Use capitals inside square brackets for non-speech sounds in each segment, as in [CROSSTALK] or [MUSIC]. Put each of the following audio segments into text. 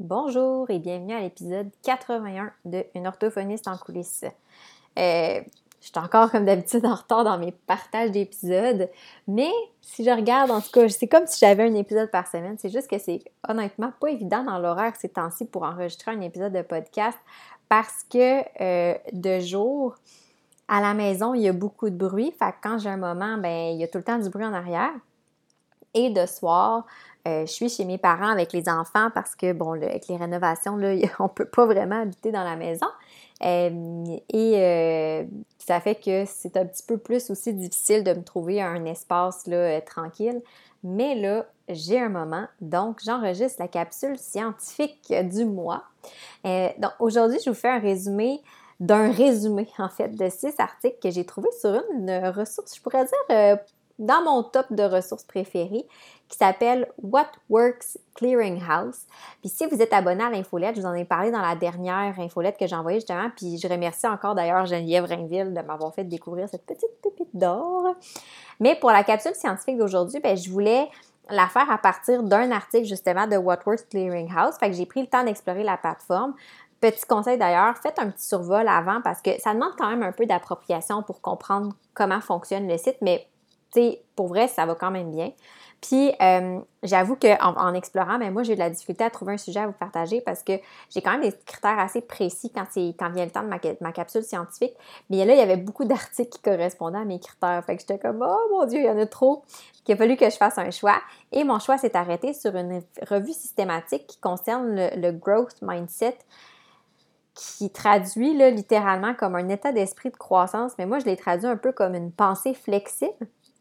Bonjour et bienvenue à l'épisode 81 de Une orthophoniste en coulisses. Euh, je suis encore comme d'habitude en retard dans mes partages d'épisodes, mais si je regarde, en tout cas, c'est comme si j'avais un épisode par semaine. C'est juste que c'est honnêtement pas évident dans l'horaire ces temps-ci pour enregistrer un épisode de podcast parce que euh, de jour, à la maison, il y a beaucoup de bruit. Fait que quand j'ai un moment, ben, il y a tout le temps du bruit en arrière. Et de soir, euh, je suis chez mes parents avec les enfants parce que, bon, avec les rénovations, là, [LAUGHS] on ne peut pas vraiment habiter dans la maison. Euh, et euh, ça fait que c'est un petit peu plus aussi difficile de me trouver un espace là, tranquille. Mais là, j'ai un moment, donc j'enregistre la capsule scientifique du mois. donc aujourd'hui, je vous fais un résumé d'un résumé, [LAUGHS] en fait, de six articles que j'ai trouvé sur une ressource, je pourrais dire, dans mon top de ressources préférées qui s'appelle What Works Clearinghouse. Puis si vous êtes abonné à l'infolette, je vous en ai parlé dans la dernière infolette que j'ai envoyée justement, puis je remercie encore d'ailleurs Geneviève Rainville de m'avoir fait découvrir cette petite pépite d'or. Mais pour la capsule scientifique d'aujourd'hui, ben, je voulais la faire à partir d'un article justement de What Works Clearinghouse. Fait que j'ai pris le temps d'explorer la plateforme. Petit conseil d'ailleurs, faites un petit survol avant parce que ça demande quand même un peu d'appropriation pour comprendre comment fonctionne le site, mais pour vrai, ça va quand même bien. Puis, euh, j'avoue qu'en en, explorant, ben, moi, j'ai de la difficulté à trouver un sujet à vous partager parce que j'ai quand même des critères assez précis quand, vient le temps de ma, capsule scientifique. Mais là, il y avait beaucoup d'articles qui correspondaient à mes critères. Fait que j'étais comme, oh mon Dieu, il y en a trop. Il a fallu que je fasse un choix. Et mon choix s'est arrêté sur une revue systématique qui concerne le, growth mindset qui traduit là, littéralement comme un état d'esprit de croissance, mais moi je l'ai traduit un peu comme une pensée flexible.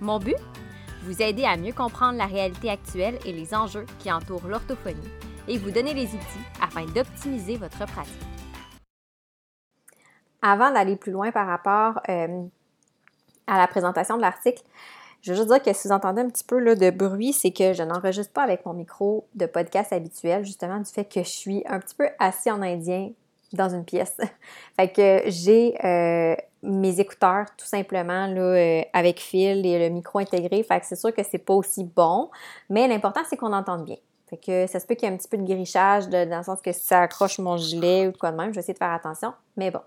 Mon but? Vous aider à mieux comprendre la réalité actuelle et les enjeux qui entourent l'orthophonie et vous donner les outils afin d'optimiser votre pratique. Avant d'aller plus loin par rapport euh, à la présentation de l'article, je veux juste dire que si vous entendez un petit peu de bruit, c'est que je n'enregistre pas avec mon micro de podcast habituel, justement du fait que je suis un petit peu assis en indien dans une pièce. [LAUGHS] fait que j'ai euh, mes écouteurs tout simplement là, euh, avec fil et le micro intégré. Fait que c'est sûr que c'est pas aussi bon, mais l'important c'est qu'on entende bien. Fait que ça se peut qu'il y ait un petit peu de grichage dans le sens que ça accroche mon gilet ou quoi de même, je vais essayer de faire attention. Mais bon.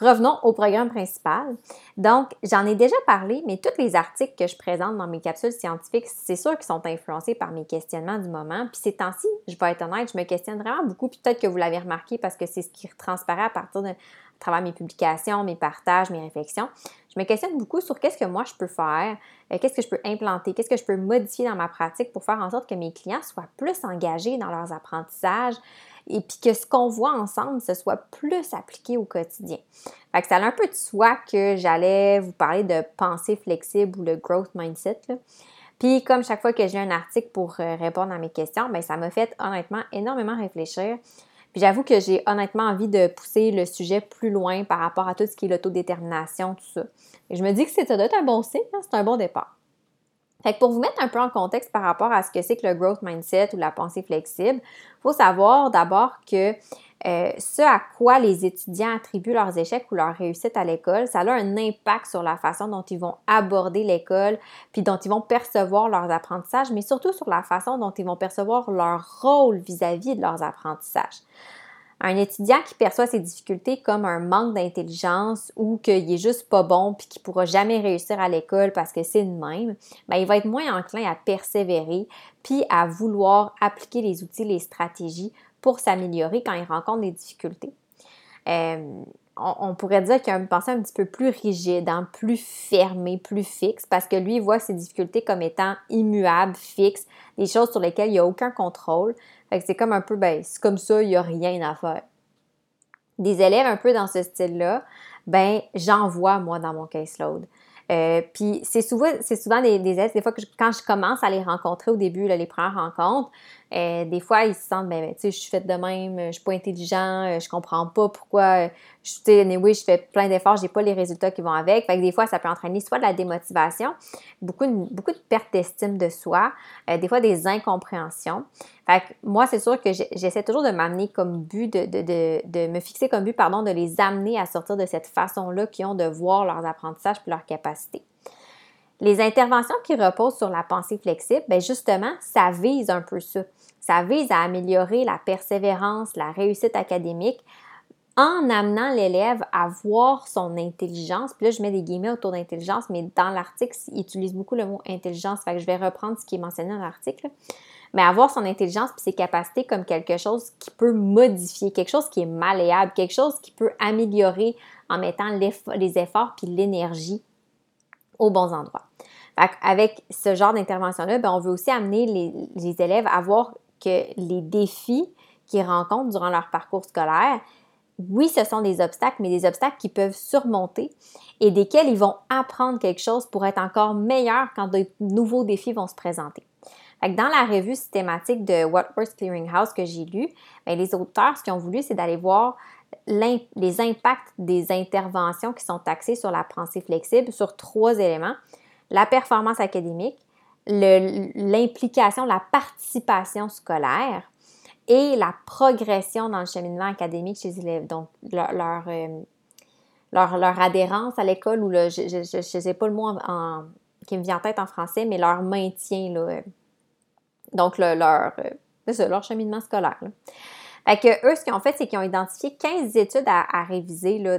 Revenons au programme principal. Donc, j'en ai déjà parlé, mais tous les articles que je présente dans mes capsules scientifiques, c'est sûr qu'ils sont influencés par mes questionnements du moment. Puis ces temps-ci, je vais être honnête, je me questionne vraiment beaucoup. peut-être que vous l'avez remarqué parce que c'est ce qui transparaît à partir de à travers mes publications, mes partages, mes réflexions. Je me questionne beaucoup sur qu'est-ce que moi je peux faire, euh, qu'est-ce que je peux implanter, qu'est-ce que je peux modifier dans ma pratique pour faire en sorte que mes clients soient plus engagés dans leurs apprentissages, et puis que ce qu'on voit ensemble, ce soit plus appliqué au quotidien. Fait que ça a un peu de soi que j'allais vous parler de pensée flexible ou le growth mindset. Puis comme chaque fois que j'ai un article pour euh, répondre à mes questions, bien, ça m'a fait honnêtement énormément réfléchir. Puis j'avoue que j'ai honnêtement envie de pousser le sujet plus loin par rapport à tout ce qui est l'autodétermination, tout ça. Et je me dis que ça doit être un bon signe, hein, c'est un bon départ. Fait que pour vous mettre un peu en contexte par rapport à ce que c'est que le growth mindset ou la pensée flexible, il faut savoir d'abord que euh, ce à quoi les étudiants attribuent leurs échecs ou leur réussite à l'école, ça a un impact sur la façon dont ils vont aborder l'école, puis dont ils vont percevoir leurs apprentissages, mais surtout sur la façon dont ils vont percevoir leur rôle vis-à-vis de leurs apprentissages. Un étudiant qui perçoit ses difficultés comme un manque d'intelligence ou qu'il est juste pas bon puis qu'il pourra jamais réussir à l'école parce que c'est le même, ben, il va être moins enclin à persévérer puis à vouloir appliquer les outils, les stratégies pour s'améliorer quand il rencontre des difficultés. Euh, on, pourrait dire qu'il a une pensée un petit peu plus rigide, hein, plus fermée, plus fixe, parce que lui, voit ses difficultés comme étant immuables, fixes, des choses sur lesquelles il n'y a aucun contrôle. Fait que c'est comme un peu, ben, c'est comme ça, il n'y a rien à faire. Des élèves un peu dans ce style-là, ben, j'en vois, moi, dans mon caseload. Euh, puis c'est souvent, c'est souvent des, élèves, des fois que quand je commence à les rencontrer au début, les premières rencontres, Euh, des fois, ils se sentent, ben, ben tu sais, je suis faite de même, je suis pas intelligent, je comprends pas pourquoi, je, tu sais, anyway, je fais plein d'efforts, j'ai pas les résultats qui vont avec. Fait des fois, ça peut entraîner soit de la démotivation, beaucoup de, beaucoup de perte d'estime de soi, des fois des incompréhensions. Fait moi, c'est sûr que j'essaie toujours de m'amener comme but, de, de, de, de, me fixer comme but, pardon, de les amener à sortir de cette façon-là qu'ils ont de voir leurs apprentissages et leurs capacités. Les interventions qui reposent sur la pensée flexible, bien justement, ça vise un peu ça. Ça vise à améliorer la persévérance, la réussite académique en amenant l'élève à voir son intelligence. Puis là, je mets des guillemets autour d'intelligence, mais dans l'article, il utilise beaucoup le mot intelligence. Je vais reprendre ce qui est mentionné dans l'article. Mais avoir son intelligence et ses capacités comme quelque chose qui peut modifier, quelque chose qui est malléable, quelque chose qui peut améliorer en mettant les efforts puis l'énergie aux bons endroits. Avec ce genre d'intervention-là, ben, on veut aussi amener les, élèves à voir que les défis qu'ils rencontrent durant leur parcours scolaire, oui, ce sont des obstacles, mais des obstacles qu'ils peuvent surmonter et desquels ils vont apprendre quelque chose pour être encore meilleurs quand de nouveaux défis vont se présenter. dans la revue systématique de Clearing Clearinghouse que j'ai lu, ben, les auteurs, ce qu'ils ont voulu, c'est d'aller voir les impacts des interventions qui sont axées sur la pensée flexible sur trois éléments. La performance académique, l'implication, la participation scolaire et la progression dans le cheminement académique chez les élèves. Donc, leur, leur, euh, leur, adhérence à l'école ou le, je ne sais pas le mot qui me vient en tête en français, mais leur maintien. Là, donc, leur, euh, leur cheminement scolaire. Fait eux, ce qu'ils ont fait, c'est qu'ils ont identifié 15 études à, réviser là,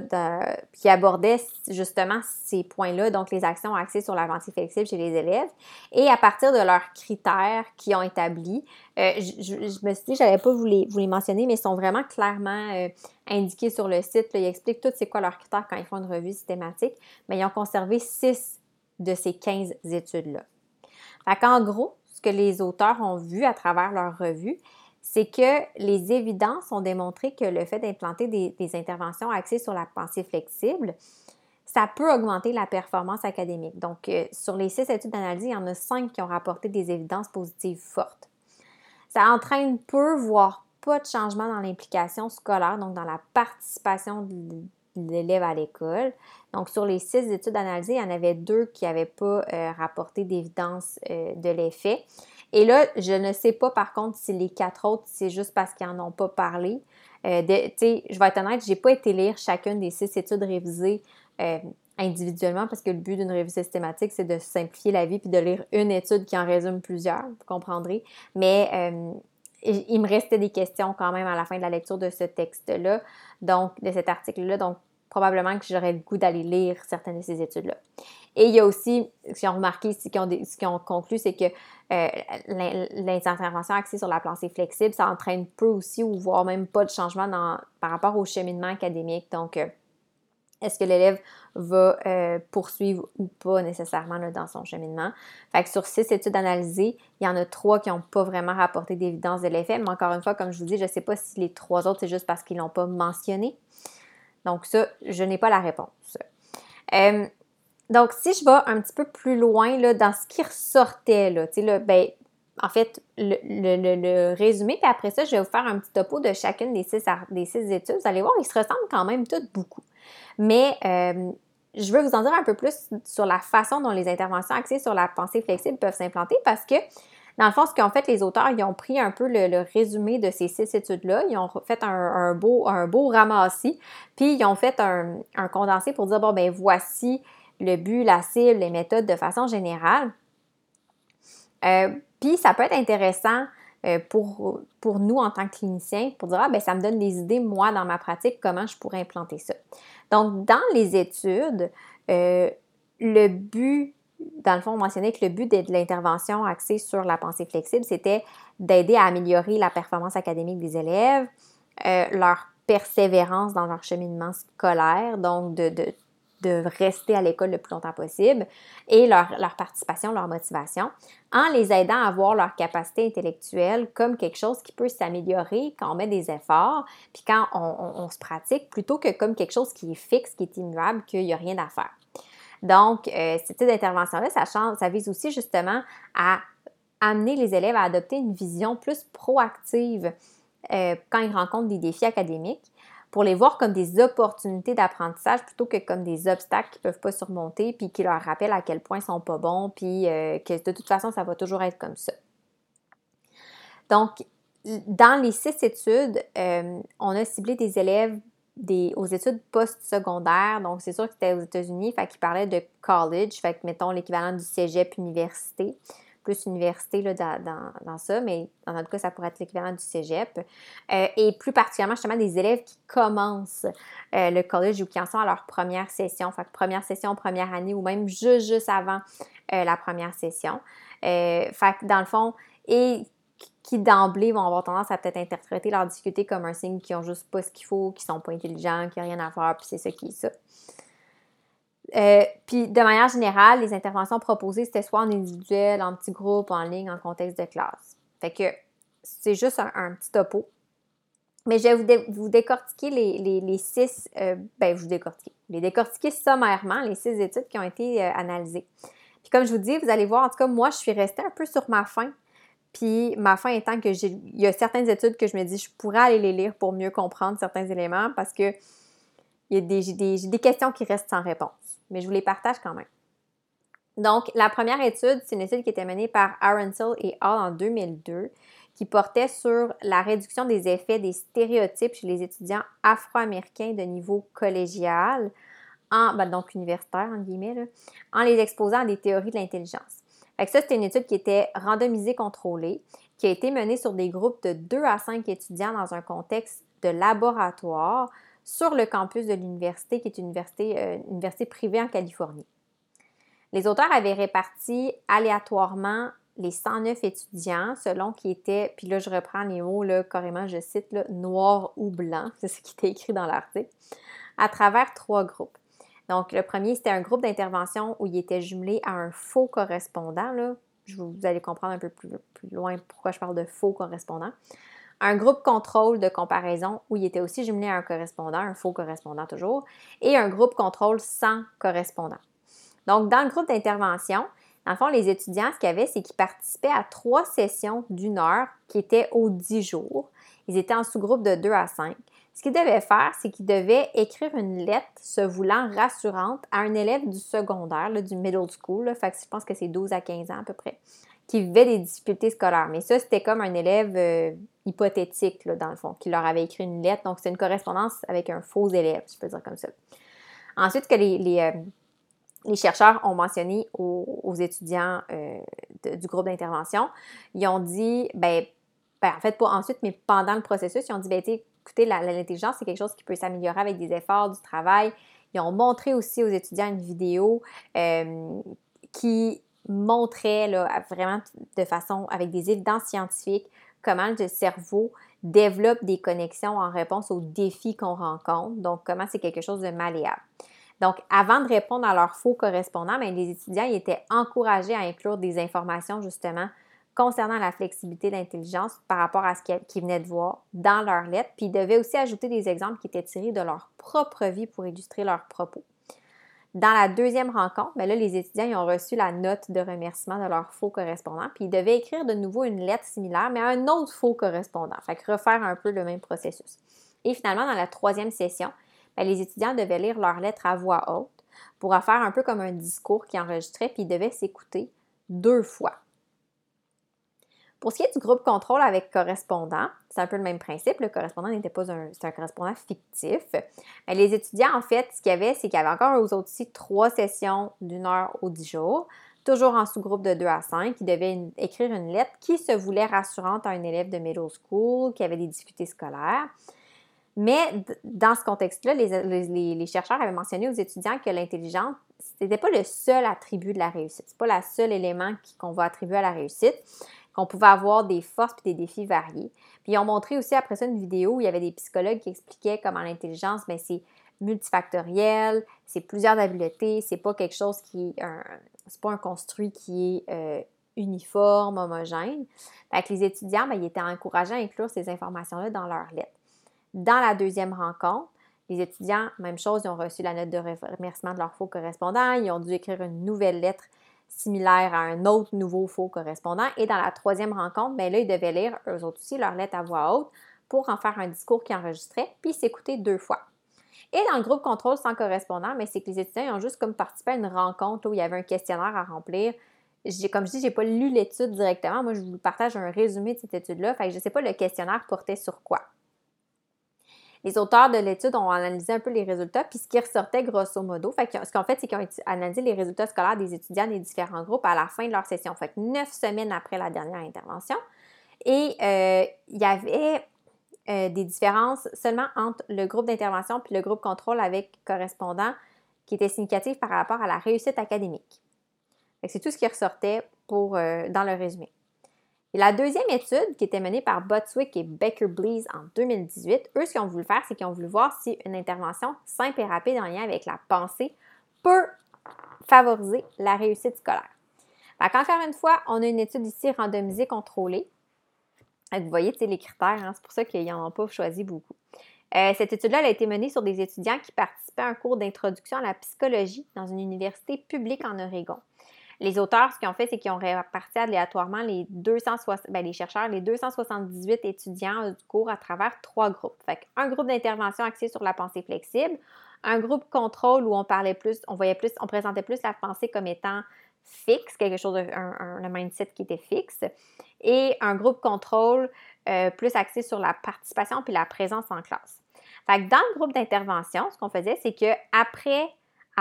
qui abordaient justement ces points-là, donc les actions axées sur la pensée flexible chez les élèves. Et à partir de leurs critères qu'ils ont établis, euh, je, me suis dit, je n'allais pas vous les, vous les, mentionner, mais ils sont vraiment clairement euh, indiqués sur le site. ils expliquent tout c'est quoi leurs critères quand ils font une revue systématique. Mais ils ont conservé 6 de ces 15 études-là. Fait qu'en gros, ce que les auteurs ont vu à travers leur revue, c'est que les évidences ont démontré que le fait d'implanter des, interventions axées sur la pensée flexible, ça peut augmenter la performance académique. Donc, euh, sur les six études d'analyse, il y en a cinq qui ont rapporté des évidences positives fortes. Ça entraîne peu, voire pas de changement dans l'implication scolaire, donc dans la participation de l'élève à l'école. Donc, sur les six études analysées, il y en avait deux qui n'avaient pas euh, rapporté d'évidence euh, de l'effet. Et là, je ne sais pas par contre si les quatre autres, c'est juste parce qu'ils n'en ont pas parlé. Euh, je vais être honnête, je n'ai pas été lire chacune des six études révisées euh, individuellement parce que le but d'une revue systématique, c'est de simplifier la vie puis de lire une étude qui en résume plusieurs, vous comprendrez. Mais euh, il me restait des questions quand même à la fin de la lecture de ce texte-là, donc de cet article-là. Donc, probablement que j'aurais le goût d'aller lire certaines de ces études-là. Et il y a aussi, ce qu'ils ont remarqué, ce qu'ils ont, conclu, c'est que euh, axées sur la pensée flexible, ça entraîne peu aussi ou voire même pas de changement par rapport au cheminement académique. Donc, euh, est-ce que l'élève va euh, poursuivre ou pas nécessairement dans son cheminement? Fait que sur six études analysées, il y en a trois qui n'ont pas vraiment rapporté d'évidence de l'effet. Mais encore une fois, comme je vous dis, je ne sais pas si les trois autres, c'est juste parce qu'ils ne l'ont pas mentionné. Donc, ça, je n'ai pas la réponse. Euh, donc, si je vais un petit peu plus loin là, dans ce qui ressortait, là, là, ben, en fait, le, résumé, puis après ça, je vais vous faire un petit topo de chacune des six, des six études. Vous allez voir, ils se ressemblent quand même toutes beaucoup. Mais euh, je veux vous en dire un peu plus sur la façon dont les interventions axées sur la pensée flexible peuvent s'implanter parce que dans le fond, ce qu'ont fait les auteurs, ils ont pris un peu le, résumé de ces six études-là, ils ont fait un, beau, un beau ramassis, puis ils ont fait un, condensé pour dire, bon, ben voici le but, la cible, les méthodes de façon générale. Euh, puis ça peut être intéressant euh, pour, pour nous en tant que cliniciens pour dire, ah, ben ça me donne des idées, moi, dans ma pratique, comment je pourrais implanter ça. Donc, dans les études, euh, le but dans le fond, on mentionnait que le but de l'intervention axée sur la pensée flexible, c'était d'aider à améliorer la performance académique des élèves, euh, leur persévérance dans leur cheminement scolaire, donc de, rester à l'école le plus longtemps possible, et leur, participation, leur motivation, en les aidant à voir leur capacité intellectuelle comme quelque chose qui peut s'améliorer quand on met des efforts, puis quand on, se pratique, plutôt que comme quelque chose qui est fixe, qui est immuable, qu'il n'y a rien à faire. Donc, euh, ce type d'intervention-là, ça, vise aussi justement à amener les élèves à adopter une vision plus proactive euh, quand ils rencontrent des défis académiques, pour les voir comme des opportunités d'apprentissage plutôt que comme des obstacles qu'ils ne peuvent pas surmonter, puis qui leur rappellent à quel point ils ne sont pas bons, puis euh, que de toute façon, ça va toujours être comme ça. Donc, dans les six études, euh, on a ciblé des élèves des, aux études postsecondaires. Donc, c'est sûr que c'était aux États-Unis, fait qu'ils parlaient de college, fait que mettons l'équivalent du cégep université plus université là, dans, dans, ça, mais dans notre cas, ça pourrait être l'équivalent du cégep. Euh, et plus particulièrement, justement, des élèves qui commencent euh, le college ou qui en sont à leur première session, fait que première session, première année ou même juste, juste avant euh, la première session. fait que dans le fond, et qui d'emblée vont avoir tendance à peut-être interpréter leurs difficultés comme un signe qu'ils ont juste pas ce qu'il faut, qu'ils sont pas intelligents, qu'ils n'ont rien à faire, puis c'est ça qui est ça. Euh, puis de manière générale, les interventions proposées, c'était soit en individuel, en petit groupe, en ligne, en contexte de classe. Fait que c'est juste un, petit topo. Mais je vais vous, décortiquer les, six, euh, ben vous décortiquer, les décortiquer sommairement, les six études qui ont été euh, analysées. Puis comme je vous dis, vous allez voir, en tout cas, moi, je suis restée un peu sur ma faim. Puis ma fin étant que j'ai, il y a certaines études que je me dis, je pourrais aller les lire pour mieux comprendre certains éléments parce que il y a des, j'ai des questions qui restent sans réponse mais je vous les partage quand même. Donc, la première étude, c'est une étude qui était menée par Aronson et Hall en 2002, qui portait sur la réduction des effets des stéréotypes chez les étudiants afro-américains de niveau collégial, en, ben, donc universitaire, en guillemets, en les exposant à des théories de l'intelligence. Ça, c'était une étude qui était randomisée, contrôlée, qui a été menée sur des groupes de 2 à 5 étudiants dans un contexte de laboratoire sur le campus de l'université, qui est une université, euh, privée en Californie. Les auteurs avaient réparti aléatoirement les 109 étudiants selon qui étaient, puis là je reprends les mots là, carrément, je cite, noir ou blanc, [LAUGHS] c'est ce qui était écrit dans l'article, à travers trois groupes. Donc le premier, c'était un groupe d'intervention où il était jumelé à un faux correspondant. Là. vous allez comprendre un peu plus, plus loin pourquoi je parle de faux correspondant un groupe contrôle de comparaison où il était aussi jumelé à un correspondant, un faux correspondant toujours, et un groupe contrôle sans correspondant. Donc, dans le groupe d'intervention, dans le fond, les étudiants, ce qu'ils avaient, c'est qu'ils participaient à trois sessions d'une heure qui étaient aux dix jours. Ils étaient en sous-groupe de deux à cinq. Ce qu'ils devaient faire, c'est qu'ils devaient écrire une lettre se voulant rassurante à un élève du secondaire, du middle school. que je pense que c'est 12 à 15 ans à peu près qui vivait des difficultés scolaires. Mais ça, c'était comme un élève euh, hypothétique, dans le fond, qui leur avait écrit une lettre. Donc, c'est une correspondance avec un faux élève, je peux dire comme ça. Ensuite, que les, euh, chercheurs ont mentionné aux, étudiants euh, du groupe d'intervention, ils ont dit, ben, ben, en fait, pas ensuite, mais pendant le processus, ils ont dit, ben, écoutez, l'intelligence, c'est quelque chose qui peut s'améliorer avec des efforts, du travail. Ils ont montré aussi aux étudiants une vidéo qui montrait là, vraiment de façon avec des évidences scientifiques comment le cerveau développe des connexions en réponse aux défis qu'on rencontre. Donc, comment c'est quelque chose de malléable. Donc, avant de répondre à leurs faux correspondants, bien, les étudiants étaient encouragés à inclure des informations justement concernant la flexibilité d'intelligence par rapport à ce qu'ils venaient de voir dans leur lettre. Puis ils devaient aussi ajouter des exemples qui étaient tirés de leur propre vie pour illustrer leurs propos. Dans la deuxième rencontre, bien là, les étudiants ont reçu la note de remerciement de leur faux correspondant, puis ils devaient écrire de nouveau une lettre similaire, mais à un autre faux correspondant. Fait que refaire un peu le même processus. Et finalement, dans la troisième session, bien, les étudiants devaient lire leur lettre à voix haute pour faire un peu comme un discours qui enregistrait, puis ils devaient s'écouter deux fois. Pour ce qui est du groupe contrôle avec correspondant, c'est un peu le même principe. Le correspondant n'était pas un, un correspondant fictif. Mais les étudiants, en fait, ce qu'il y avait, c'est qu'il y avait encore aux autres aussi trois sessions d'une heure aux dix jours, toujours en sous-groupe de 2 à 5. Ils devaient écrire une lettre qui se voulait rassurante à un élève de middle school qui avait des difficultés scolaires. Mais dans ce contexte-là, les, chercheurs avaient mentionné aux étudiants que l'intelligence, ce n'était pas le seul attribut de la réussite. Ce n'est pas le seul élément qu'on va attribuer à la réussite qu'on pouvait avoir des forces et des défis variés. Puis ils ont montré aussi après ça une vidéo où il y avait des psychologues qui expliquaient comment l'intelligence, bien, c'est multifactoriel, c'est plusieurs habiletés, c'est pas quelque chose qui c'est pas un construit qui est euh, uniforme, homogène. Fait que les étudiants, bien, ils étaient encouragés à inclure ces informations-là dans leur lettre. Dans la deuxième rencontre, les étudiants, même chose, ils ont reçu la note de remerciement de leur faux correspondant, ils ont dû écrire une nouvelle lettre similaire à un autre nouveau faux correspondant. Et dans la troisième rencontre, bien là, ils devaient lire eux autres aussi leur lettre à voix haute pour en faire un discours qui enregistrait, puis s'écouter deux fois. Et dans le groupe contrôle sans correspondant, mais c'est que les étudiants ont juste comme participé à une rencontre où il y avait un questionnaire à remplir. Comme je dis, j'ai pas lu l'étude directement. Moi, je vous partage un résumé de cette étude-là. Fait que je sais pas le questionnaire portait sur quoi. Les auteurs de l'étude ont analysé un peu les résultats, puis ce qui ressortait grosso modo, ce qu'en fait, c'est qu'ils ont analysé les résultats scolaires des étudiants des différents groupes à la fin de leur session, neuf semaines après la dernière intervention. Et euh, il y avait euh, des différences seulement entre le groupe d'intervention puis le groupe contrôle avec correspondant qui étaient significatives par rapport à la réussite académique. C'est tout ce qui ressortait euh, dans le résumé. Et la deuxième étude, qui était menée par Botswick et Baker Blease en 2018, eux, ce qu'ils ont voulu faire, c'est qu'ils ont voulu voir si une intervention simple et rapide en lien avec la pensée peut favoriser la réussite scolaire. Encore une fois, on a une étude ici randomisée contrôlée. Vous voyez, les critères, hein, c'est pour ça qu'ils n'en ont pas choisi beaucoup. Euh, cette étude-là a été menée sur des étudiants qui participaient à un cours d'introduction à la psychologie dans une université publique en Oregon. Les auteurs, ce qu'ils ont fait, c'est qu'ils ont réparti aléatoirement les 260, ben, les chercheurs, les 278 étudiants du cours à travers trois groupes. Fait un groupe d'intervention axé sur la pensée flexible, un groupe contrôle où on parlait plus, on voyait plus, on présentait plus la pensée comme étant fixe, quelque chose de, un, mindset qui était fixe, et un groupe contrôle euh, plus axé sur la participation puis la présence en classe. Fait dans le groupe d'intervention, ce qu'on faisait, c'est que après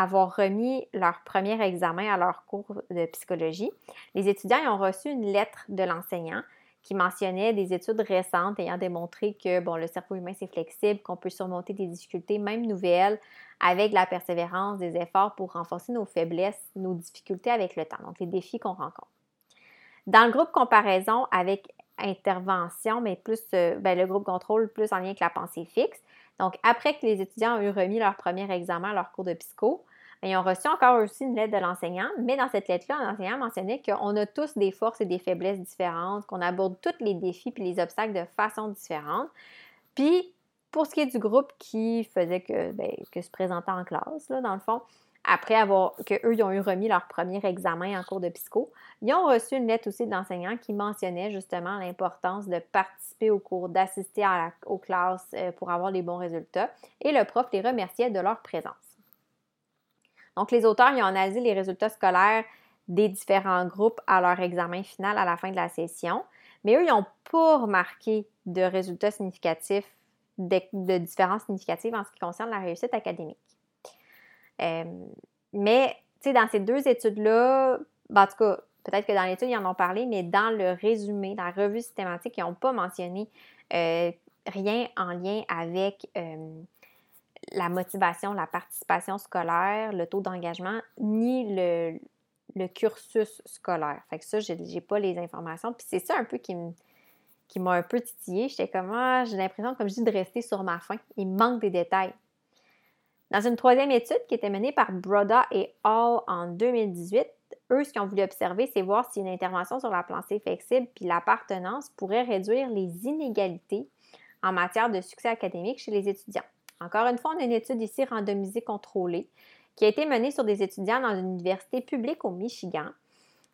avoir remis leur premier examen à leur cours de psychologie, les étudiants ont reçu une lettre de l'enseignant qui mentionnait des études récentes ayant démontré que bon, le cerveau humain c'est flexible, qu'on peut surmonter des difficultés, même nouvelles, avec la persévérance, des efforts pour renforcer nos faiblesses, nos difficultés avec le temps, donc les défis qu'on rencontre. Dans le groupe comparaison avec intervention, mais plus euh, ben, le groupe contrôle plus en lien avec la pensée fixe, donc, après que les étudiants ont eu remis leur premier examen à leur cours de psycho, ils ont reçu encore aussi une lettre de l'enseignant, mais dans cette lettre-là, l'enseignant mentionnait qu'on a tous des forces et des faiblesses différentes, qu'on aborde tous les défis et les obstacles de façon différente. Puis, pour ce qui est du groupe qui faisait que, ben, que se présentait en classe, dans le fond, après avoir qu'eux, ils ont eu remis leur premier examen en cours de psycho, ils ont reçu une lettre aussi de l'enseignant qui mentionnait justement l'importance de participer au cours, d'assister aux classes euh, pour avoir les bons résultats. Et le prof les remerciait de leur présence. Donc, les auteurs ils ont analysé les résultats scolaires des différents groupes à leur examen final à la fin de la session, mais eux, ils n'ont pas remarqué de résultats significatifs, de, différences significatives en ce qui concerne la réussite académique. Euh, mais, tu sais, dans ces deux études-là, ben, en tout cas, peut-être que dans l'étude, ils en ont parlé, mais dans le résumé, dans la revue systématique, ils n'ont pas mentionné euh, rien en lien avec euh, la motivation, la participation scolaire, le taux d'engagement, ni le, cursus scolaire. Fait que ça, je n'ai pas les informations. Puis c'est ça un peu qui qui m'a un peu titillé. J'étais comme, ah, j'ai l'impression, comme je dis, de rester sur ma faim. Il manque des détails. Dans une troisième étude qui était menée par Broda et Hall en 2018, eux, ce qu'ils ont voulu observer, c'est voir si une intervention sur la pensée flexible puis l'appartenance pourrait réduire les inégalités en matière de succès académique chez les étudiants. Encore une fois, on a une étude ici randomisée contrôlée qui a été menée sur des étudiants dans une université publique au Michigan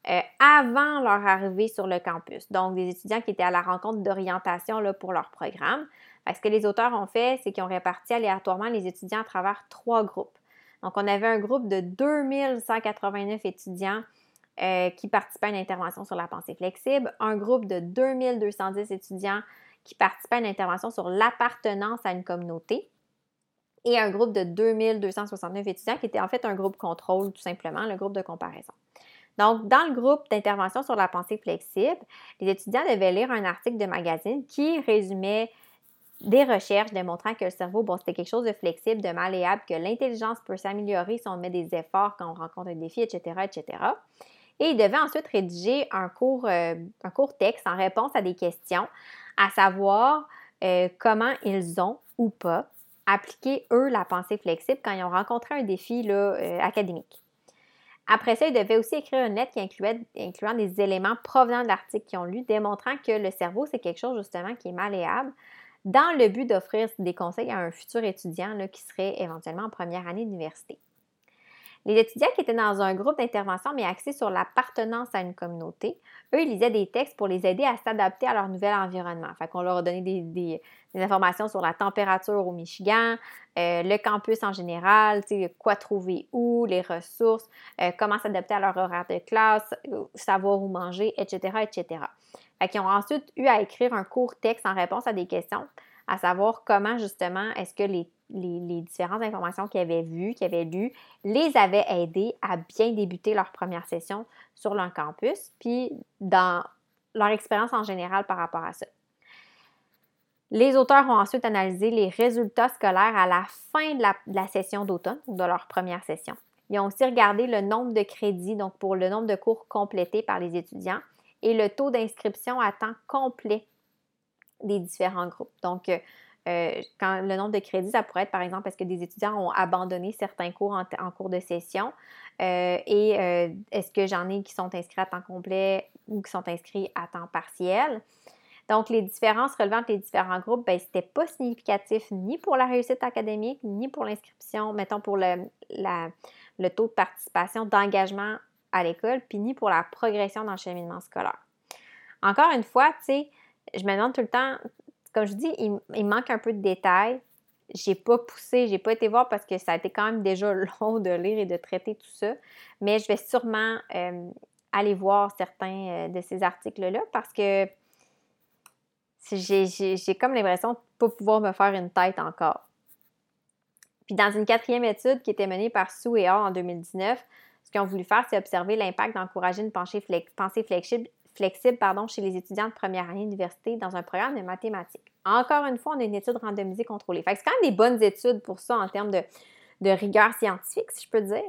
euh, avant leur arrivée sur le campus. Donc, des étudiants qui étaient à la rencontre d'orientation pour leur programme ce que les auteurs ont fait, c'est qu'ils ont réparti aléatoirement les étudiants à travers trois groupes. Donc, on avait un groupe de 2189 étudiants euh, qui participaient à une intervention sur la pensée flexible, un groupe de 2210 étudiants qui participaient à une intervention sur l'appartenance à une communauté et un groupe de 2269 étudiants qui était en fait un groupe contrôle, tout simplement, le groupe de comparaison. Donc, dans le groupe d'intervention sur la pensée flexible, les étudiants devaient lire un article de magazine qui résumait des recherches démontrant que le cerveau, bon, c'était quelque chose de flexible, de malléable, que l'intelligence peut s'améliorer si on met des efforts quand on rencontre un défi, etc., etc. Et il devait ensuite rédiger un court, euh, un court texte en réponse à des questions, à savoir euh, comment ils ont ou pas appliqué, eux, la pensée flexible quand ils ont rencontré un défi là, euh, académique. Après ça, ils devaient aussi écrire une lettre qui incluait incluant des éléments provenant de l'article qu'ils ont lu, démontrant que le cerveau, c'est quelque chose justement qui est malléable, dans le but d'offrir des conseils à un futur étudiant qui serait éventuellement en première année d'université. Les étudiants qui étaient dans un groupe d'intervention mais axés sur l'appartenance à une communauté, eux, ils lisaient des textes pour les aider à s'adapter à leur nouvel environnement. Fait qu'on leur a donné des, informations sur la température au Michigan, euh, le campus en général, quoi trouver où, les ressources, euh, comment s'adapter à leur horaire de classe, euh, savoir où manger, etc., etc. Fait qu'ils ont ensuite eu à écrire un court texte en réponse à des questions, à savoir comment justement est-ce que les les, différentes informations qu'ils avaient vues, qu'ils avaient lues, les avaient aidés à bien débuter leur première session sur leur campus, puis dans leur expérience en général par rapport à ça. Les auteurs ont ensuite analysé les résultats scolaires à la fin de la, session d'automne, de leur première session. Ils ont aussi regardé le nombre de crédits, donc pour le nombre de cours complétés par les étudiants, et le taux d'inscription à temps complet des différents groupes. Donc, euh, quand le nombre de crédits, ça pourrait être par exemple parce que des étudiants ont abandonné certains cours en, cours de session? Euh, et euh, est-ce que j'en ai qui sont inscrits à temps complet ou qui sont inscrits à temps partiel? Donc, les différences relevant les différents groupes, ben, ce n'était pas significatif ni pour la réussite académique, ni pour l'inscription, mettons pour le, le taux de participation, d'engagement à l'école, puis ni pour la progression dans le cheminement scolaire. Encore une fois, tu sais, je me demande tout le temps, comme je dis, il, manque un peu de détails. J'ai pas poussé, j'ai pas été voir parce que ça a été quand même déjà [LAUGHS] long de lire et de traiter tout ça. Mais je vais sûrement euh, aller voir certains euh, de ces articles-là parce que j'ai comme l'impression de ne pas pouvoir me faire une tête encore. Puis dans une quatrième étude qui était menée par Sue et Hall en 2019, ce qu'ils ont voulu faire, c'est observer l'impact d'encourager une pensée, flexible, flexible pardon, chez les étudiants de première année d'université dans un programme de mathématiques. Encore une fois, on a une étude randomisée contrôlée. C'est quand même des bonnes études pour ça en termes de, rigueur scientifique, si je peux dire.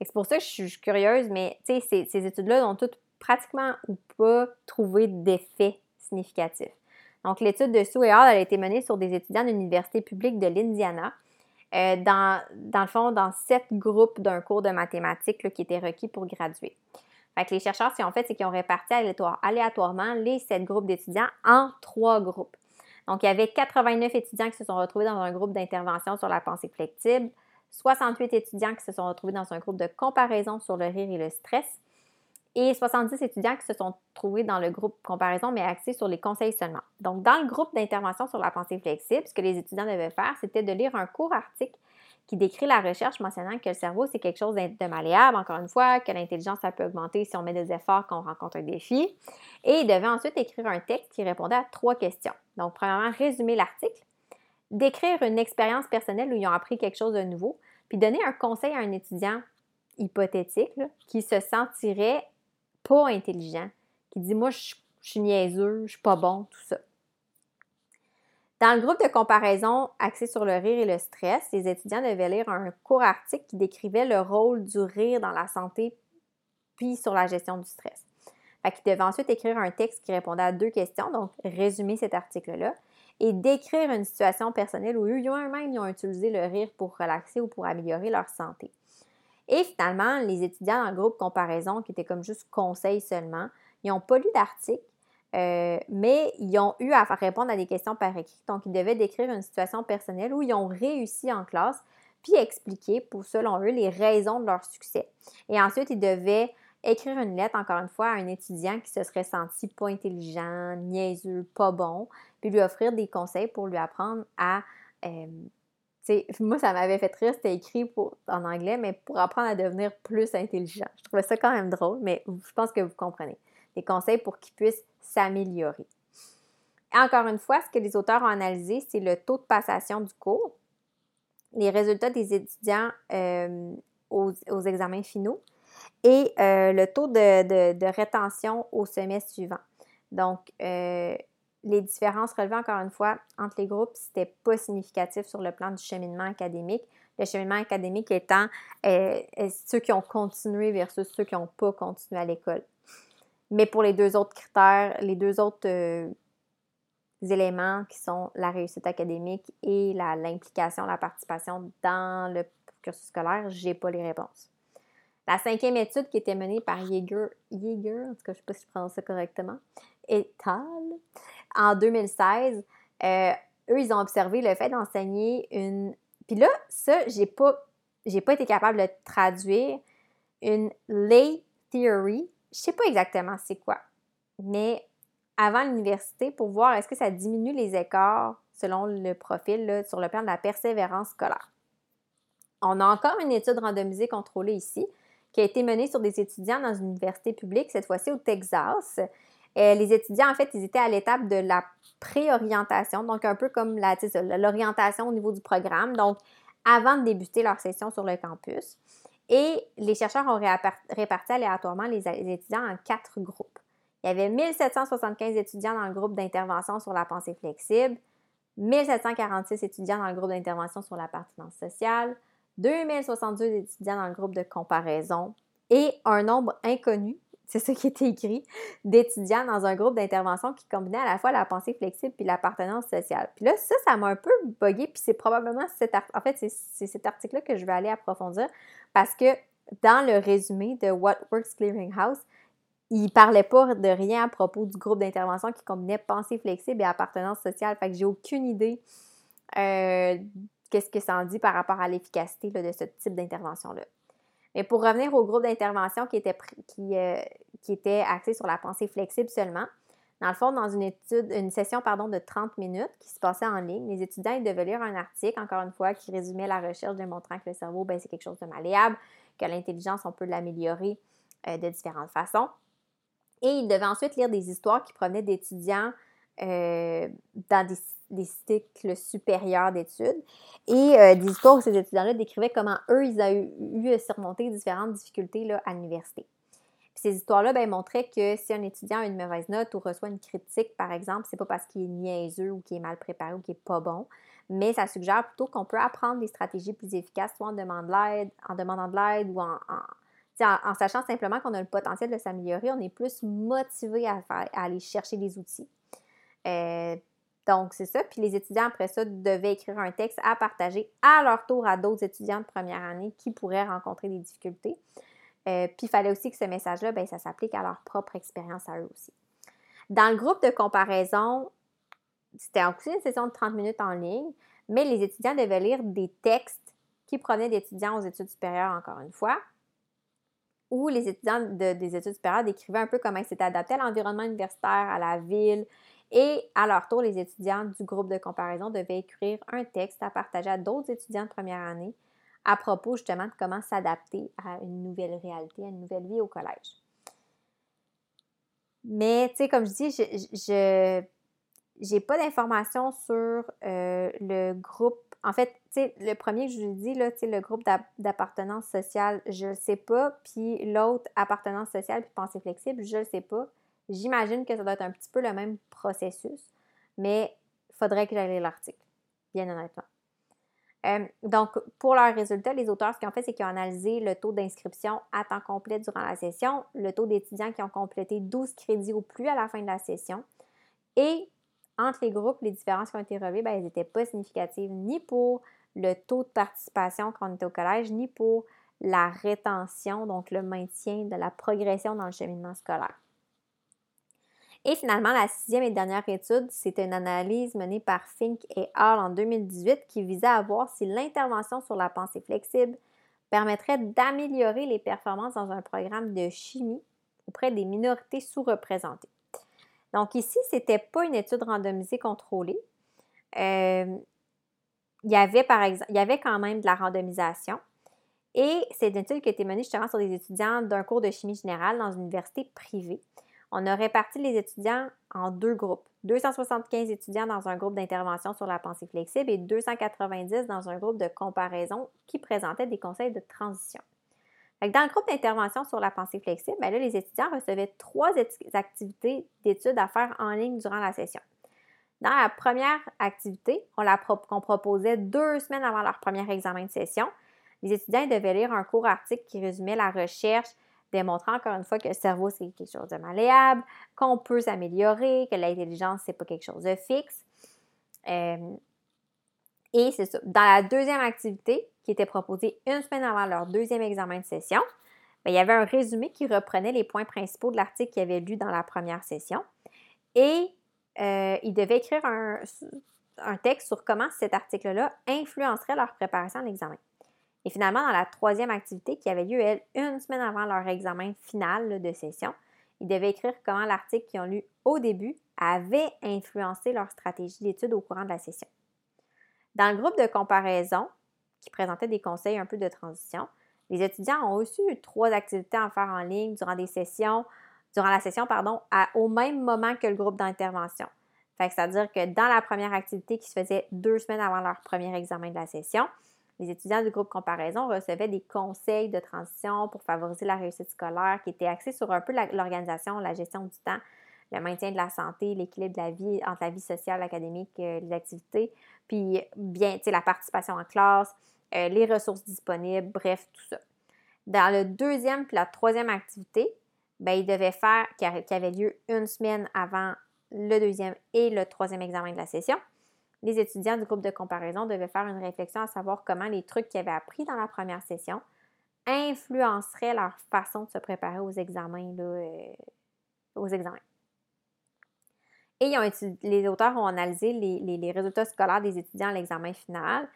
C'est pour ça que je suis, curieuse, mais ces, ces études-là n'ont toutes pratiquement ou pas trouvé d'effet significatif. Donc, l'étude de Sue et Hall a été menée sur des étudiants de l'Université publique de l'Indiana. Euh, dans, le fond, dans sept groupes d'un cours de mathématiques qui était requis pour graduer. Fait les chercheurs, ce qu'ils ont fait, c'est qu'ils ont réparti aléatoirement les sept groupes d'étudiants en trois groupes. Donc, il y avait 89 étudiants qui se sont retrouvés dans un groupe d'intervention sur la pensée flexible, 68 étudiants qui se sont retrouvés dans un groupe de comparaison sur le rire et le stress, et 70 étudiants qui se sont trouvés dans le groupe comparaison, mais axé sur les conseils seulement. Donc, dans le groupe d'intervention sur la pensée flexible, ce que les étudiants devaient faire, c'était de lire un court article qui décrit la recherche mentionnant que le cerveau, c'est quelque chose de malléable, encore une fois, que l'intelligence, ça peut augmenter si on met des efforts, qu'on rencontre un défi. Et il devait ensuite écrire un texte qui répondait à trois questions. Donc, premièrement, résumer l'article, décrire une expérience personnelle où ils ont appris quelque chose de nouveau, puis donner un conseil à un étudiant hypothétique qui se sentirait pas intelligent, qui dit Moi, je, suis niaiseux, je suis pas bon, tout ça. Dans le groupe de comparaison axé sur le rire et le stress, les étudiants devaient lire un court article qui décrivait le rôle du rire dans la santé puis sur la gestion du stress. Fait ils devaient ensuite écrire un texte qui répondait à deux questions, donc résumer cet article-là, et décrire une situation personnelle où eux-mêmes ont utilisé le rire pour relaxer ou pour améliorer leur santé. Et finalement, les étudiants dans le groupe comparaison, qui était comme juste conseil seulement, n'ont pas lu d'article, euh, mais ils ont eu à répondre à des questions par écrit. Donc, ils devaient décrire une situation personnelle où ils ont réussi en classe, puis expliquer, pour selon eux, les raisons de leur succès. Et ensuite, ils devaient écrire une lettre, encore une fois, à un étudiant qui se serait senti pas intelligent, niaiseux, pas bon, puis lui offrir des conseils pour lui apprendre à... Euh, [LAUGHS] moi, ça m'avait fait rire, c'était écrit en anglais, mais pour apprendre à devenir plus intelligent. Je trouvais ça quand même drôle, mais je pense que vous comprenez. Des conseils pour qu'ils puissent s'améliorer. Encore une fois, ce que les auteurs ont analysé, c'est le taux de passation du cours, les résultats des étudiants euh, aux, examens finaux et euh, le taux de, rétention au semestre suivant. Donc, euh, les différences relevées encore une fois entre les groupes, c'était pas significatif sur le plan du cheminement académique. Le cheminement académique étant ceux qui ont continué versus ceux qui n'ont pas continué à l'école. Mais pour les deux autres critères, les deux autres euh, éléments qui sont la réussite académique et l'implication, la, participation dans le cursus scolaire, je n'ai pas les réponses. La cinquième étude qui était menée par Yeager, Yeager en tout cas, je ne sais pas si je prononce ça correctement, et Tal, en 2016, euh, eux, ils ont observé le fait d'enseigner une. Puis là, ça, j'ai pas j'ai pas été capable de traduire une lay theory. Je sais pas exactement c'est quoi, mais avant l'université pour voir est-ce que ça diminue les écarts selon le profil sur le plan de la persévérance scolaire. On a encore une étude randomisée contrôlée ici qui a été menée sur des étudiants dans une université publique, cette fois-ci au Texas. Et les étudiants, en fait, ils étaient à l'étape de la préorientation, donc un peu comme l'orientation au niveau du programme, donc avant de débuter leur session sur le campus. Et les chercheurs ont réparti aléatoirement les étudiants en quatre groupes. Il y avait 1775 étudiants dans le groupe d'intervention sur la pensée flexible, 1746 étudiants dans le groupe d'intervention sur la l'appartenance sociale, 2062 étudiants dans le groupe de comparaison et un nombre inconnu, c'est ce qui était écrit, d'étudiants dans un groupe d'intervention qui combinait à la fois la pensée flexible puis l'appartenance sociale. Puis là, ça, ça m'a un peu bugué, puis c'est probablement cet en fait, c'est cet article-là que je vais aller approfondir parce que dans le résumé de What Works Clearinghouse, il parlait pas de rien à propos du groupe d'intervention qui combinait pensée flexible et appartenance sociale. Fait que j'ai aucune idée euh, qu'est-ce que ça en dit par rapport à l'efficacité de ce type d'intervention-là. Mais pour revenir au groupe d'intervention qui était, qui, euh, qui était axé sur la pensée flexible seulement, dans le fond, dans une étude, une session pardon, de 30 minutes qui se passait en ligne, les étudiants devaient lire un article, encore une fois, qui résumait la recherche démontrant que le cerveau, ben, c'est quelque chose de malléable, que l'intelligence, on peut l'améliorer euh, de différentes façons. Et ils devaient ensuite lire des histoires qui provenaient d'étudiants euh, dans des, cycles supérieurs d'études et euh, des histoires où ces étudiants-là décrivaient comment eux, ils ont eu, à surmonter différentes difficultés là, à l'université. ces histoires-là ben, montraient que si un étudiant a une mauvaise note ou reçoit une critique, par exemple, c'est pas parce qu'il est niaiseux ou qu'il est mal préparé ou qu'il est pas bon, mais ça suggère plutôt qu'on peut apprendre des stratégies plus efficaces, soit en, demande en demandant de l'aide ou en, sachant simplement qu'on a le potentiel de s'améliorer, on est plus motivé à, aller chercher des outils. Euh, donc, c'est ça. Puis les étudiants, après ça, devaient écrire un texte à partager à leur tour à d'autres étudiants de première année qui pourraient rencontrer des difficultés. Euh, puis il fallait aussi que ce message-là, ben, ça s'applique à leur propre expérience à eux aussi. Dans le groupe de comparaison, c'était aussi une session de 30 minutes en ligne, mais les étudiants devaient lire des textes qui provenaient d'étudiants aux études supérieures, encore une fois, où les étudiants des études supérieures décrivaient un peu comment ils s'étaient adaptés à l'environnement universitaire, à la ville. Et à leur tour, les étudiants du groupe de comparaison devaient écrire un texte à partager à d'autres étudiants de première année à propos justement de comment s'adapter à une nouvelle réalité, à une nouvelle vie au collège. Mais, tu sais, comme je dis, je n'ai pas d'informations sur euh, le groupe en fait, le premier que je vous dis, là, le groupe d'appartenance sociale, je ne sais pas. Puis l'autre, appartenance sociale puis pensée flexible, je ne sais pas. J'imagine que ça doit être un petit peu le même processus, mais il faudrait que j'aille l'article, bien honnêtement. Euh, donc, pour leurs résultats, les auteurs, ce qu'ils ont fait, c'est qu'ils ont analysé le taux d'inscription à temps complet durant la session, le taux d'étudiants qui ont complété 12 crédits ou plus à la fin de la session et entre les groupes, les différences qui ont été relevées, ben, elles n'étaient pas significatives ni pour le taux de participation quand on était au collège, ni pour la rétention, donc le maintien de la progression dans le cheminement scolaire. Et finalement, la sixième et dernière étude, c'est une analyse menée par Fink et Hall en 2018 qui visait à voir si l'intervention sur la pensée flexible permettrait d'améliorer les performances dans un programme de chimie auprès des minorités sous-représentées. Donc ici, ce n'était pas une étude randomisée contrôlée. Euh, il y avait par exemple, il y avait quand même de la randomisation. Et c'est une étude qui a été menée justement sur des étudiants d'un cours de chimie générale dans une université privée. On a réparti les étudiants en deux groupes. 275 étudiants dans un groupe d'intervention sur la pensée flexible et 290 dans un groupe de comparaison qui présentait des conseils de transition dans le groupe d'intervention sur la pensée flexible, ben les étudiants recevaient trois activités d'études à faire en ligne durant la session. Dans la première activité, on, proposait deux semaines avant leur premier examen de session. Les étudiants devaient lire un court article qui résumait la recherche, démontrant encore une fois que le cerveau, c'est quelque chose de malléable, qu'on peut s'améliorer, que l'intelligence, c'est pas quelque chose de fixe. Et c'est ça. Dans la deuxième activité, qui était proposée une semaine avant leur deuxième examen de session, ben, il y avait un résumé qui reprenait les points principaux de l'article qu'ils avaient lu dans la première session. Et euh, ils devaient écrire un, texte sur comment cet article-là influencerait leur préparation à l'examen. Et finalement, dans la troisième activité qui avait lieu, elle, une semaine avant leur examen final de session, ils devaient écrire comment l'article qu'ils ont lu au début avait influencé leur stratégie d'étude au courant de la session. Dans le groupe de comparaison, qui présentait des conseils un peu de transition, les étudiants ont aussi eu trois activités à faire en ligne durant des sessions, durant la session, pardon, au même moment que le groupe d'intervention. c'est-à-dire que dans la première activité qui se faisait deux semaines avant leur premier examen de la session, les étudiants du groupe comparaison recevaient des conseils de transition pour favoriser la réussite scolaire qui étaient axés sur un peu l'organisation, la gestion du temps, le maintien de la santé, l'équilibre de la vie entre la vie sociale, académique, euh, les activités, puis bien, tu sais, la participation en classe, euh, les ressources disponibles, bref, tout ça. Dans le deuxième puis la troisième activité, ben, ils devaient faire, qui avait lieu une semaine avant le deuxième et le troisième examen de la session, les étudiants du groupe de comparaison devaient faire une réflexion à savoir comment les trucs qu'ils avaient appris dans la première session influenceraient leur façon de se préparer aux examens. Euh, aux examens. Et les auteurs ont analysé les, résultats scolaires des étudiants à l'examen final.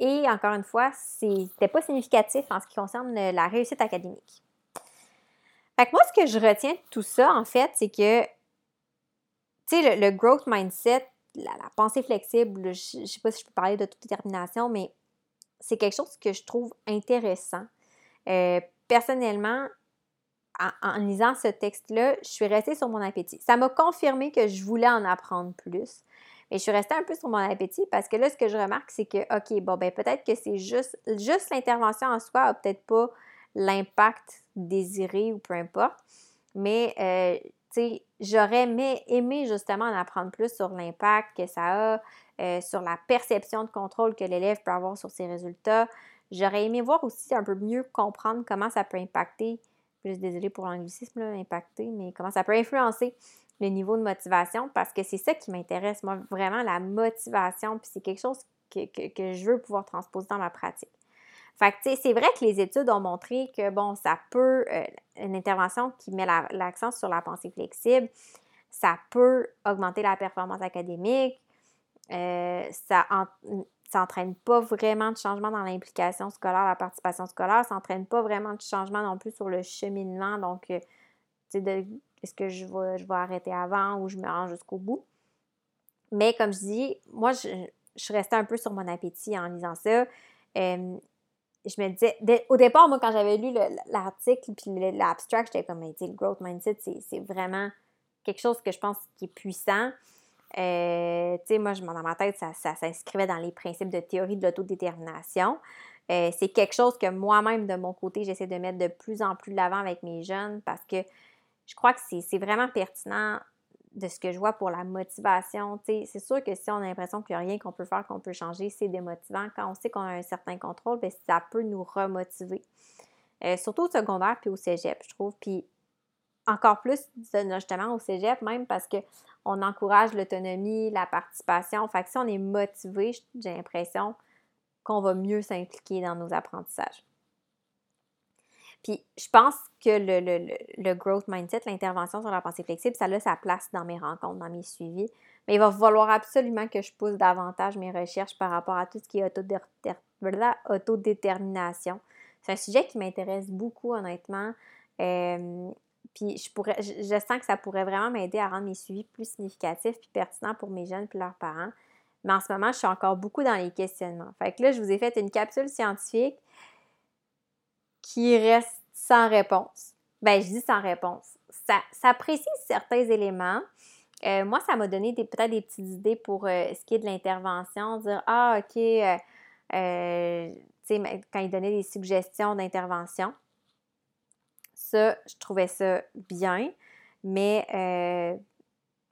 Et encore une fois, ce n'était pas significatif en ce qui concerne la réussite académique. Fait que moi, ce que je retiens de tout ça, en fait, c'est que, le, growth mindset, la, pensée flexible, je ne sais pas si je peux parler de toute détermination, mais c'est quelque chose que je trouve intéressant. Euh, personnellement, en, lisant ce texte-là, je suis restée sur mon appétit. Ça m'a confirmé que je voulais en apprendre plus. Mais je suis restée un peu sur mon appétit parce que là, ce que je remarque, c'est que, OK, bon, ben peut-être que c'est juste, juste l'intervention en soi n'a peut-être pas l'impact désiré ou peu importe. Mais, euh, j'aurais aimé, justement en apprendre plus sur l'impact que ça a, euh, sur la perception de contrôle que l'élève peut avoir sur ses résultats. J'aurais aimé voir aussi un peu mieux comprendre comment ça peut impacter, plus désolé pour l'anglicisme, impacter, mais comment ça peut influencer le niveau de motivation parce que c'est ça qui m'intéresse, moi, vraiment la motivation, puis c'est quelque chose que, je veux pouvoir transposer dans ma pratique. Fait que, c'est vrai que les études ont montré que, bon, ça peut, euh, une intervention qui met l'accent sur la pensée flexible, ça peut augmenter la performance académique, euh, ça n'entraîne pas vraiment de changement dans l'implication scolaire, la participation scolaire, ça n'entraîne pas vraiment de changement non plus sur le cheminement, donc, euh, tu sais, est-ce que je vais, je vais arrêter avant ou je me rends jusqu'au bout? Mais comme je dis, moi, je, je restée un peu sur mon appétit en lisant ça je me disais, au départ, moi, quand j'avais lu l'article puis l'abstract, j'étais comme, le growth mindset, c'est vraiment quelque chose que je pense qui est puissant. Euh, tu sais, moi, je, dans ma tête, ça, ça s'inscrivait dans les principes de théorie de l'autodétermination. Euh, c'est quelque chose que moi-même, de mon côté, j'essaie de mettre de plus en plus de l'avant avec mes jeunes parce que je crois que c'est vraiment pertinent de ce que je vois pour la motivation. C'est sûr que si on a l'impression qu'il n'y a rien qu'on peut faire, qu'on peut changer, c'est démotivant. Quand on sait qu'on a un certain contrôle, bien, ça peut nous remotiver. Euh, surtout au secondaire puis au cégep, je trouve. Puis encore plus, justement, au cégep, même parce qu'on encourage l'autonomie, la participation. Fait que si on est motivé, j'ai l'impression qu'on va mieux s'impliquer dans nos apprentissages. Puis je pense que le, growth mindset, l'intervention sur la pensée flexible, ça a sa place dans mes rencontres, dans mes suivis. Mais il va falloir absolument que je pousse davantage mes recherches par rapport à tout ce qui est autodétermination. C'est un sujet qui m'intéresse beaucoup, honnêtement. Puis je, pourrais, je, sens que ça pourrait vraiment m'aider à rendre mes suivis plus significatifs puis pertinents pour mes jeunes et leurs parents. Mais en ce moment, je suis encore beaucoup dans les questionnements. Fait que là, je vous ai fait une capsule scientifique qui reste sans réponse. Ben, je dis sans réponse. Ça, précise certains éléments. Euh, moi, ça m'a donné peut-être des petites idées pour euh, ce qui est de l'intervention, dire Ah, OK, euh, tu sais, quand il donnait des suggestions d'intervention. Ça, je trouvais ça bien, mais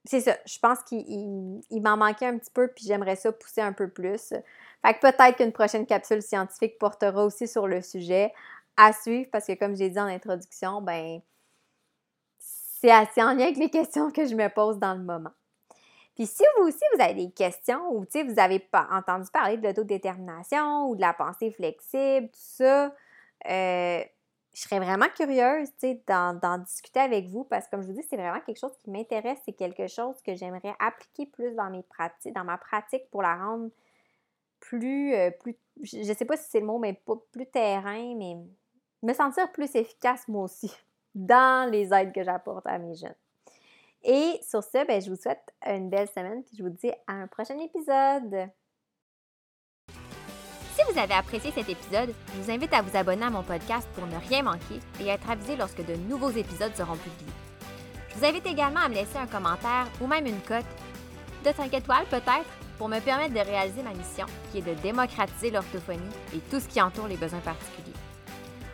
c'est ça. Je pense qu'il m'en manquait un petit peu, puis j'aimerais ça pousser un peu plus. Fait que peut-être qu'une prochaine capsule scientifique portera aussi sur le sujet à suivre parce que, comme j'ai dit en introduction, ben, c'est assez en lien avec les questions que je me pose dans le moment. Puis si vous aussi, vous avez des questions ou vous avez pas entendu parler de l'autodétermination ou de la pensée flexible, tout ça, euh, je serais vraiment curieuse d'en discuter avec vous parce que, comme je vous dis, c'est vraiment quelque chose qui m'intéresse. C'est quelque chose que j'aimerais appliquer plus dans, mes pratiques, dans ma pratique pour la rendre plus, euh, plus je ne sais pas si c'est le mot, mais pas plus terrain, mais me sentir plus efficace moi aussi [LAUGHS] dans les aides que j'apporte à mes jeunes. Et sur ce, ben, je vous souhaite une belle semaine, puis je vous dis à un prochain épisode. Si vous avez apprécié cet épisode, je vous invite à vous abonner à mon podcast pour ne rien manquer et être avisé lorsque de nouveaux épisodes seront publiés. Je vous invite également à me laisser un commentaire ou même une cote de 5 étoiles peut-être pour me permettre de réaliser ma mission qui est de démocratiser l'orthophonie et tout ce qui entoure les besoins particuliers.